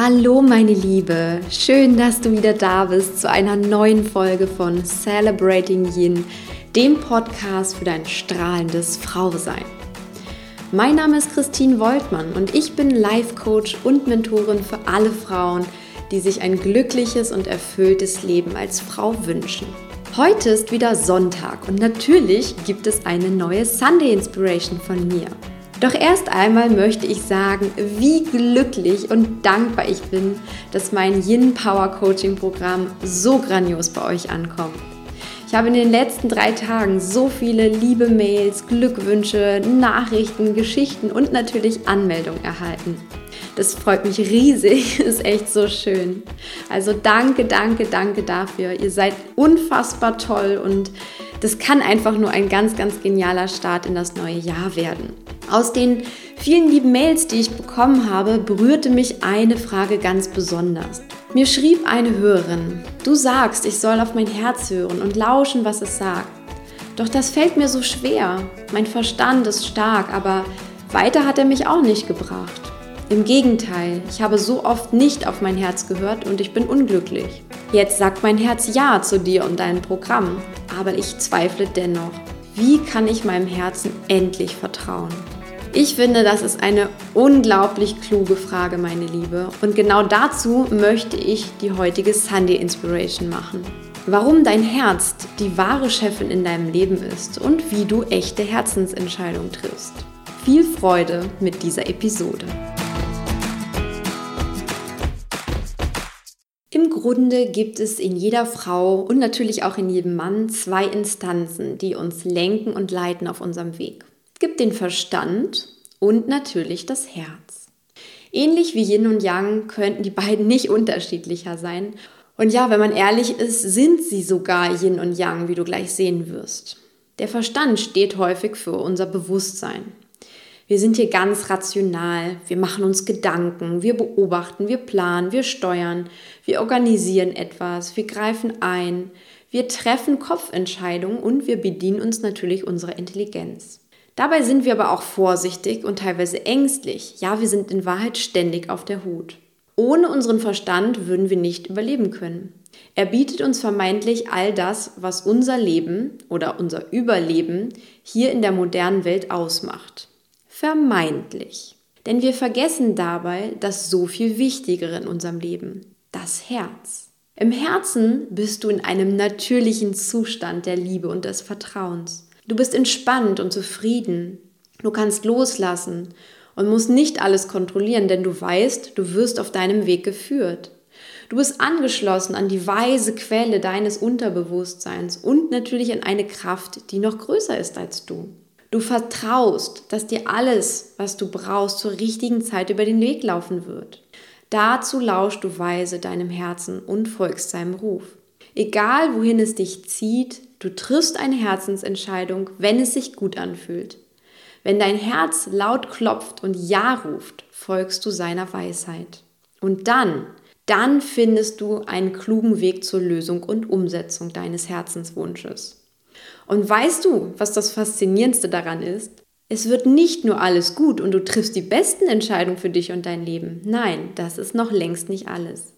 Hallo meine Liebe, schön, dass du wieder da bist zu einer neuen Folge von Celebrating Yin, dem Podcast für dein strahlendes Frausein. Mein Name ist Christine Woltmann und ich bin Life Coach und Mentorin für alle Frauen, die sich ein glückliches und erfülltes Leben als Frau wünschen. Heute ist wieder Sonntag und natürlich gibt es eine neue Sunday Inspiration von mir. Doch erst einmal möchte ich sagen, wie glücklich und dankbar ich bin, dass mein Yin Power Coaching Programm so grandios bei euch ankommt. Ich habe in den letzten drei Tagen so viele liebe Mails, Glückwünsche, Nachrichten, Geschichten und natürlich Anmeldungen erhalten. Das freut mich riesig, ist echt so schön. Also danke, danke, danke dafür. Ihr seid unfassbar toll und das kann einfach nur ein ganz, ganz genialer Start in das neue Jahr werden. Aus den vielen lieben Mails, die ich bekommen habe, berührte mich eine Frage ganz besonders. Mir schrieb eine Hörerin, du sagst, ich soll auf mein Herz hören und lauschen, was es sagt. Doch das fällt mir so schwer. Mein Verstand ist stark, aber weiter hat er mich auch nicht gebracht. Im Gegenteil, ich habe so oft nicht auf mein Herz gehört und ich bin unglücklich. Jetzt sagt mein Herz Ja zu dir und deinem Programm, aber ich zweifle dennoch. Wie kann ich meinem Herzen endlich vertrauen? Ich finde, das ist eine unglaublich kluge Frage, meine Liebe. Und genau dazu möchte ich die heutige Sunday Inspiration machen. Warum dein Herz die wahre Chefin in deinem Leben ist und wie du echte Herzensentscheidungen triffst. Viel Freude mit dieser Episode. Im Grunde gibt es in jeder Frau und natürlich auch in jedem Mann zwei Instanzen, die uns lenken und leiten auf unserem Weg gibt den Verstand und natürlich das Herz. Ähnlich wie Yin und Yang könnten die beiden nicht unterschiedlicher sein. Und ja, wenn man ehrlich ist, sind sie sogar Yin und Yang, wie du gleich sehen wirst. Der Verstand steht häufig für unser Bewusstsein. Wir sind hier ganz rational, wir machen uns Gedanken, wir beobachten, wir planen, wir steuern, wir organisieren etwas, wir greifen ein, wir treffen Kopfentscheidungen und wir bedienen uns natürlich unserer Intelligenz. Dabei sind wir aber auch vorsichtig und teilweise ängstlich. Ja, wir sind in Wahrheit ständig auf der Hut. Ohne unseren Verstand würden wir nicht überleben können. Er bietet uns vermeintlich all das, was unser Leben oder unser Überleben hier in der modernen Welt ausmacht. Vermeintlich. Denn wir vergessen dabei das so viel Wichtigere in unserem Leben, das Herz. Im Herzen bist du in einem natürlichen Zustand der Liebe und des Vertrauens. Du bist entspannt und zufrieden. Du kannst loslassen und musst nicht alles kontrollieren, denn du weißt, du wirst auf deinem Weg geführt. Du bist angeschlossen an die weise Quelle deines Unterbewusstseins und natürlich an eine Kraft, die noch größer ist als du. Du vertraust, dass dir alles, was du brauchst, zur richtigen Zeit über den Weg laufen wird. Dazu lauschst du weise deinem Herzen und folgst seinem Ruf. Egal wohin es dich zieht, Du triffst eine Herzensentscheidung, wenn es sich gut anfühlt. Wenn dein Herz laut klopft und Ja ruft, folgst du seiner Weisheit. Und dann, dann findest du einen klugen Weg zur Lösung und Umsetzung deines Herzenswunsches. Und weißt du, was das Faszinierendste daran ist? Es wird nicht nur alles gut und du triffst die besten Entscheidungen für dich und dein Leben. Nein, das ist noch längst nicht alles.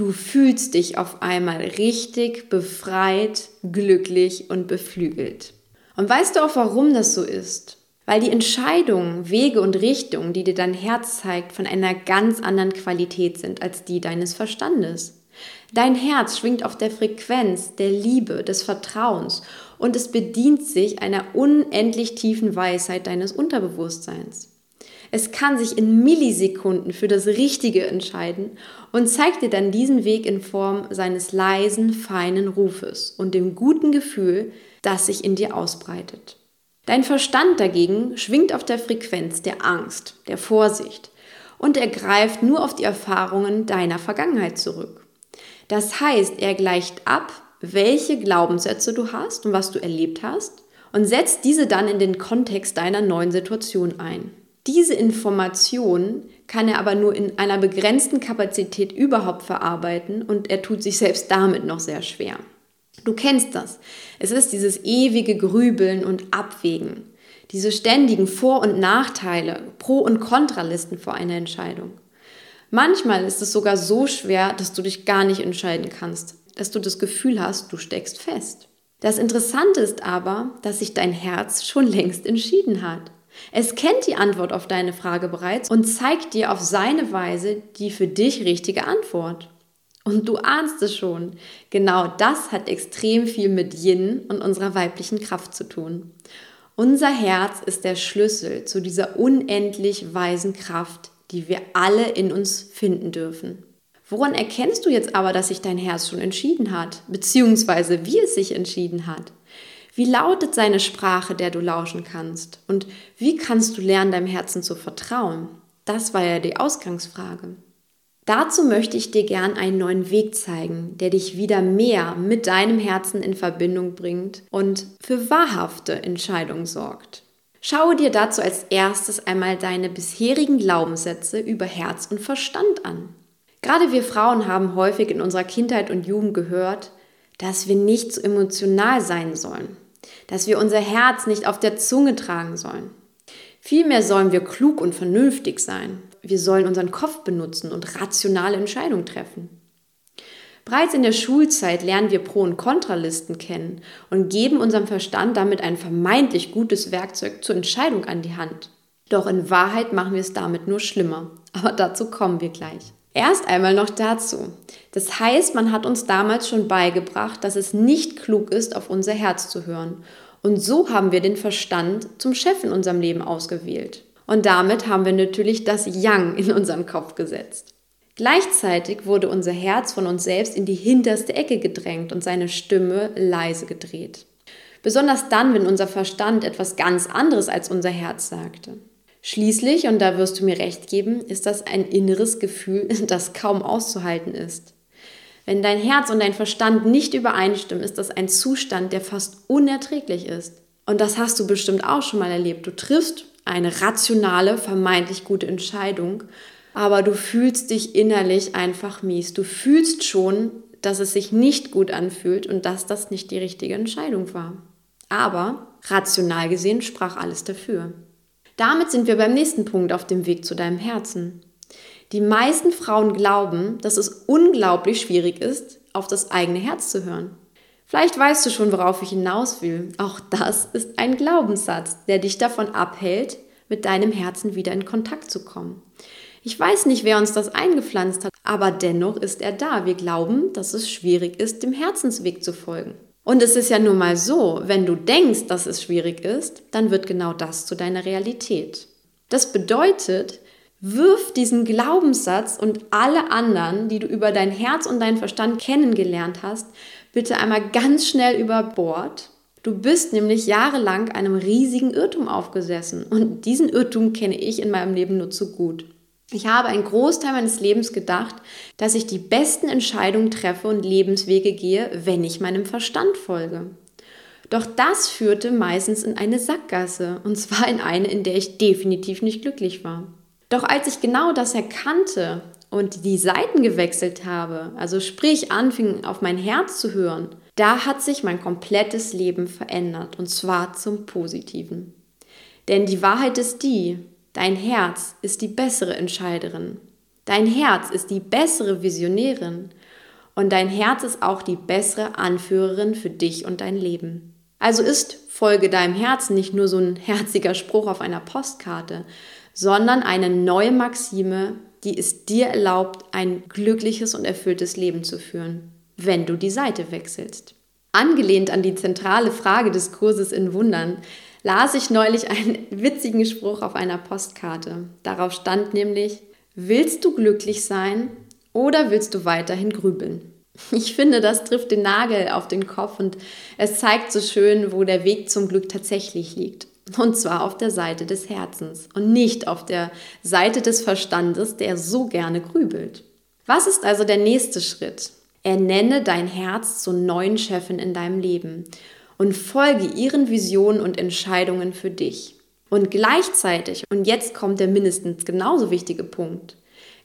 Du fühlst dich auf einmal richtig befreit, glücklich und beflügelt. Und weißt du auch, warum das so ist? Weil die Entscheidungen, Wege und Richtungen, die dir dein Herz zeigt, von einer ganz anderen Qualität sind als die deines Verstandes. Dein Herz schwingt auf der Frequenz der Liebe, des Vertrauens und es bedient sich einer unendlich tiefen Weisheit deines Unterbewusstseins. Es kann sich in Millisekunden für das Richtige entscheiden und zeigt dir dann diesen Weg in Form seines leisen, feinen Rufes und dem guten Gefühl, das sich in dir ausbreitet. Dein Verstand dagegen schwingt auf der Frequenz der Angst, der Vorsicht und er greift nur auf die Erfahrungen deiner Vergangenheit zurück. Das heißt, er gleicht ab, welche Glaubenssätze du hast und was du erlebt hast und setzt diese dann in den Kontext deiner neuen Situation ein. Diese Information kann er aber nur in einer begrenzten Kapazität überhaupt verarbeiten und er tut sich selbst damit noch sehr schwer. Du kennst das. Es ist dieses ewige Grübeln und Abwägen, diese ständigen Vor- und Nachteile, Pro- und Kontralisten vor einer Entscheidung. Manchmal ist es sogar so schwer, dass du dich gar nicht entscheiden kannst, dass du das Gefühl hast, du steckst fest. Das Interessante ist aber, dass sich dein Herz schon längst entschieden hat. Es kennt die Antwort auf deine Frage bereits und zeigt dir auf seine Weise die für dich richtige Antwort. Und du ahnst es schon. Genau das hat extrem viel mit Yin und unserer weiblichen Kraft zu tun. Unser Herz ist der Schlüssel zu dieser unendlich weisen Kraft, die wir alle in uns finden dürfen. Woran erkennst du jetzt aber, dass sich dein Herz schon entschieden hat, beziehungsweise wie es sich entschieden hat? Wie lautet seine Sprache, der du lauschen kannst? Und wie kannst du lernen, deinem Herzen zu vertrauen? Das war ja die Ausgangsfrage. Dazu möchte ich dir gern einen neuen Weg zeigen, der dich wieder mehr mit deinem Herzen in Verbindung bringt und für wahrhafte Entscheidungen sorgt. Schaue dir dazu als erstes einmal deine bisherigen Glaubenssätze über Herz und Verstand an. Gerade wir Frauen haben häufig in unserer Kindheit und Jugend gehört, dass wir nicht so emotional sein sollen, dass wir unser Herz nicht auf der Zunge tragen sollen. Vielmehr sollen wir klug und vernünftig sein. Wir sollen unseren Kopf benutzen und rationale Entscheidungen treffen. Bereits in der Schulzeit lernen wir Pro- und Kontralisten kennen und geben unserem Verstand damit ein vermeintlich gutes Werkzeug zur Entscheidung an die Hand. Doch in Wahrheit machen wir es damit nur schlimmer. Aber dazu kommen wir gleich. Erst einmal noch dazu. Das heißt, man hat uns damals schon beigebracht, dass es nicht klug ist, auf unser Herz zu hören. Und so haben wir den Verstand zum Chef in unserem Leben ausgewählt. Und damit haben wir natürlich das Yang in unseren Kopf gesetzt. Gleichzeitig wurde unser Herz von uns selbst in die hinterste Ecke gedrängt und seine Stimme leise gedreht. Besonders dann, wenn unser Verstand etwas ganz anderes als unser Herz sagte. Schließlich, und da wirst du mir recht geben, ist das ein inneres Gefühl, das kaum auszuhalten ist. Wenn dein Herz und dein Verstand nicht übereinstimmen, ist das ein Zustand, der fast unerträglich ist. Und das hast du bestimmt auch schon mal erlebt. Du triffst eine rationale, vermeintlich gute Entscheidung, aber du fühlst dich innerlich einfach mies. Du fühlst schon, dass es sich nicht gut anfühlt und dass das nicht die richtige Entscheidung war. Aber rational gesehen sprach alles dafür. Damit sind wir beim nächsten Punkt auf dem Weg zu deinem Herzen. Die meisten Frauen glauben, dass es unglaublich schwierig ist, auf das eigene Herz zu hören. Vielleicht weißt du schon, worauf ich hinaus will. Auch das ist ein Glaubenssatz, der dich davon abhält, mit deinem Herzen wieder in Kontakt zu kommen. Ich weiß nicht, wer uns das eingepflanzt hat, aber dennoch ist er da. Wir glauben, dass es schwierig ist, dem Herzensweg zu folgen. Und es ist ja nun mal so, wenn du denkst, dass es schwierig ist, dann wird genau das zu deiner Realität. Das bedeutet, wirf diesen Glaubenssatz und alle anderen, die du über dein Herz und deinen Verstand kennengelernt hast, bitte einmal ganz schnell über Bord. Du bist nämlich jahrelang einem riesigen Irrtum aufgesessen und diesen Irrtum kenne ich in meinem Leben nur zu gut. Ich habe einen Großteil meines Lebens gedacht, dass ich die besten Entscheidungen treffe und Lebenswege gehe, wenn ich meinem Verstand folge. Doch das führte meistens in eine Sackgasse, und zwar in eine, in der ich definitiv nicht glücklich war. Doch als ich genau das erkannte und die Seiten gewechselt habe, also sprich anfing auf mein Herz zu hören, da hat sich mein komplettes Leben verändert, und zwar zum Positiven. Denn die Wahrheit ist die, Dein Herz ist die bessere Entscheiderin. Dein Herz ist die bessere Visionärin. Und dein Herz ist auch die bessere Anführerin für dich und dein Leben. Also ist Folge deinem Herzen nicht nur so ein herziger Spruch auf einer Postkarte, sondern eine neue Maxime, die es dir erlaubt, ein glückliches und erfülltes Leben zu führen, wenn du die Seite wechselst. Angelehnt an die zentrale Frage des Kurses in Wundern las ich neulich einen witzigen Spruch auf einer Postkarte. Darauf stand nämlich, willst du glücklich sein oder willst du weiterhin grübeln? Ich finde, das trifft den Nagel auf den Kopf und es zeigt so schön, wo der Weg zum Glück tatsächlich liegt. Und zwar auf der Seite des Herzens und nicht auf der Seite des Verstandes, der so gerne grübelt. Was ist also der nächste Schritt? Ernenne dein Herz zur neuen Chefin in deinem Leben und folge ihren Visionen und Entscheidungen für dich. Und gleichzeitig, und jetzt kommt der mindestens genauso wichtige Punkt,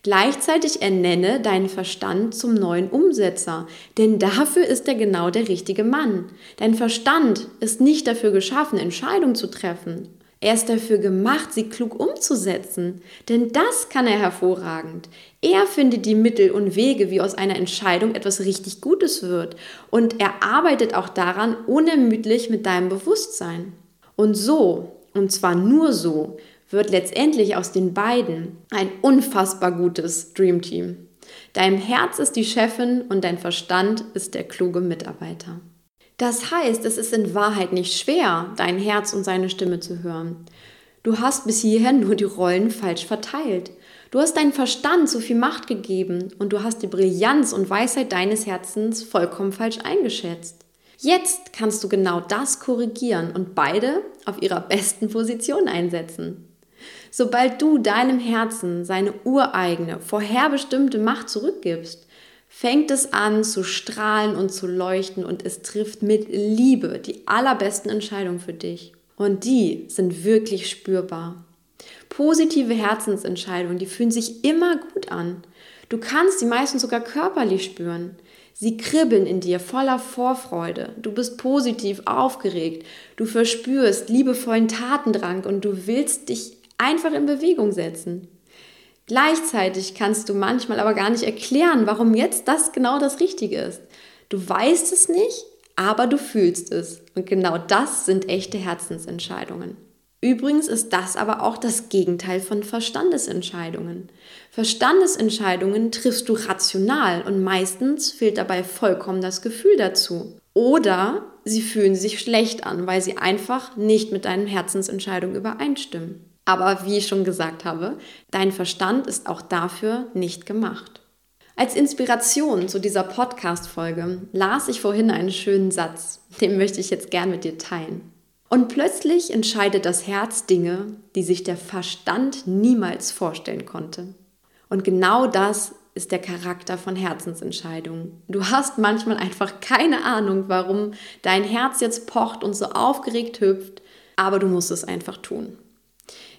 Gleichzeitig ernenne deinen Verstand zum neuen Umsetzer, denn dafür ist er genau der richtige Mann. Dein Verstand ist nicht dafür geschaffen, Entscheidungen zu treffen. Er ist dafür gemacht, sie klug umzusetzen. Denn das kann er hervorragend. Er findet die Mittel und Wege, wie aus einer Entscheidung etwas richtig Gutes wird. Und er arbeitet auch daran unermüdlich mit deinem Bewusstsein. Und so, und zwar nur so, wird letztendlich aus den beiden ein unfassbar gutes Dreamteam. Dein Herz ist die Chefin und dein Verstand ist der kluge Mitarbeiter. Das heißt, es ist in Wahrheit nicht schwer, dein Herz und seine Stimme zu hören. Du hast bis hierhin nur die Rollen falsch verteilt. Du hast deinem Verstand so viel Macht gegeben und du hast die Brillanz und Weisheit deines Herzens vollkommen falsch eingeschätzt. Jetzt kannst du genau das korrigieren und beide auf ihrer besten Position einsetzen. Sobald du deinem Herzen seine ureigene, vorherbestimmte Macht zurückgibst, fängt es an zu strahlen und zu leuchten und es trifft mit Liebe die allerbesten Entscheidungen für dich. Und die sind wirklich spürbar. Positive Herzensentscheidungen, die fühlen sich immer gut an. Du kannst sie meistens sogar körperlich spüren. Sie kribbeln in dir voller Vorfreude. Du bist positiv aufgeregt. Du verspürst liebevollen Tatendrang und du willst dich einfach in Bewegung setzen. Gleichzeitig kannst du manchmal aber gar nicht erklären, warum jetzt das genau das Richtige ist. Du weißt es nicht, aber du fühlst es. Und genau das sind echte Herzensentscheidungen. Übrigens ist das aber auch das Gegenteil von Verstandesentscheidungen. Verstandesentscheidungen triffst du rational und meistens fehlt dabei vollkommen das Gefühl dazu. Oder sie fühlen sich schlecht an, weil sie einfach nicht mit deinen Herzensentscheidungen übereinstimmen. Aber wie ich schon gesagt habe, dein Verstand ist auch dafür nicht gemacht. Als Inspiration zu dieser Podcast-Folge las ich vorhin einen schönen Satz, den möchte ich jetzt gern mit dir teilen. Und plötzlich entscheidet das Herz Dinge, die sich der Verstand niemals vorstellen konnte. Und genau das ist der Charakter von Herzensentscheidungen. Du hast manchmal einfach keine Ahnung, warum dein Herz jetzt pocht und so aufgeregt hüpft, aber du musst es einfach tun.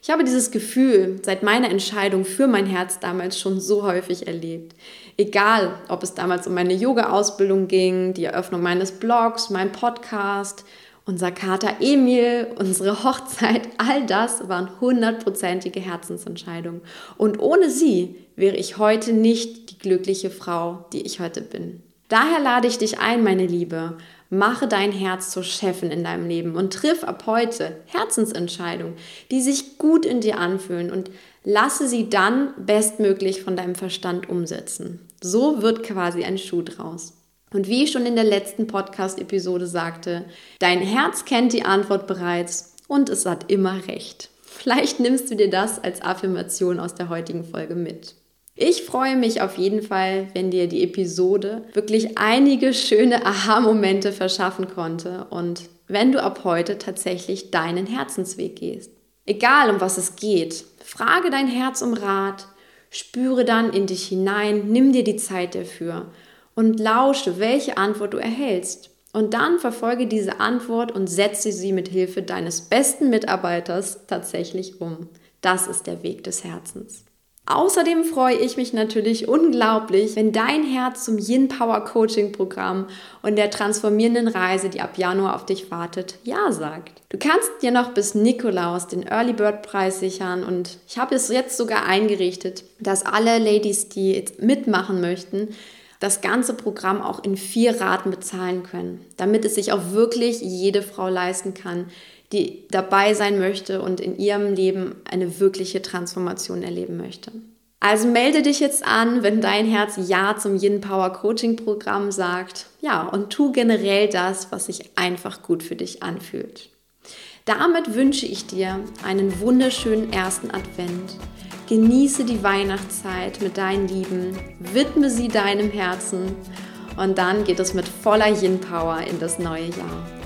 Ich habe dieses Gefühl seit meiner Entscheidung für mein Herz damals schon so häufig erlebt. Egal, ob es damals um meine Yoga-Ausbildung ging, die Eröffnung meines Blogs, mein Podcast, unser Kater Emil, unsere Hochzeit, all das waren hundertprozentige Herzensentscheidungen. Und ohne sie wäre ich heute nicht die glückliche Frau, die ich heute bin. Daher lade ich dich ein, meine Liebe, Mache dein Herz zur Chefin in deinem Leben und triff ab heute Herzensentscheidungen, die sich gut in dir anfühlen und lasse sie dann bestmöglich von deinem Verstand umsetzen. So wird quasi ein Schuh draus. Und wie ich schon in der letzten Podcast-Episode sagte, dein Herz kennt die Antwort bereits und es hat immer recht. Vielleicht nimmst du dir das als Affirmation aus der heutigen Folge mit. Ich freue mich auf jeden Fall, wenn dir die Episode wirklich einige schöne Aha-Momente verschaffen konnte und wenn du ab heute tatsächlich deinen Herzensweg gehst. Egal um was es geht, frage dein Herz um Rat, spüre dann in dich hinein, nimm dir die Zeit dafür und lausche, welche Antwort du erhältst. Und dann verfolge diese Antwort und setze sie mit Hilfe deines besten Mitarbeiters tatsächlich um. Das ist der Weg des Herzens. Außerdem freue ich mich natürlich unglaublich, wenn dein Herz zum Yin Power Coaching Programm und der transformierenden Reise, die ab Januar auf dich wartet, Ja sagt. Du kannst dir noch bis Nikolaus den Early Bird Preis sichern und ich habe es jetzt sogar eingerichtet, dass alle Ladies, die mitmachen möchten, das ganze Programm auch in vier Raten bezahlen können, damit es sich auch wirklich jede Frau leisten kann, die dabei sein möchte und in ihrem Leben eine wirkliche Transformation erleben möchte. Also melde dich jetzt an, wenn dein Herz Ja zum Yin Power Coaching Programm sagt. Ja, und tu generell das, was sich einfach gut für dich anfühlt. Damit wünsche ich dir einen wunderschönen ersten Advent. Genieße die Weihnachtszeit mit deinen Lieben, widme sie deinem Herzen und dann geht es mit voller Yin Power in das neue Jahr.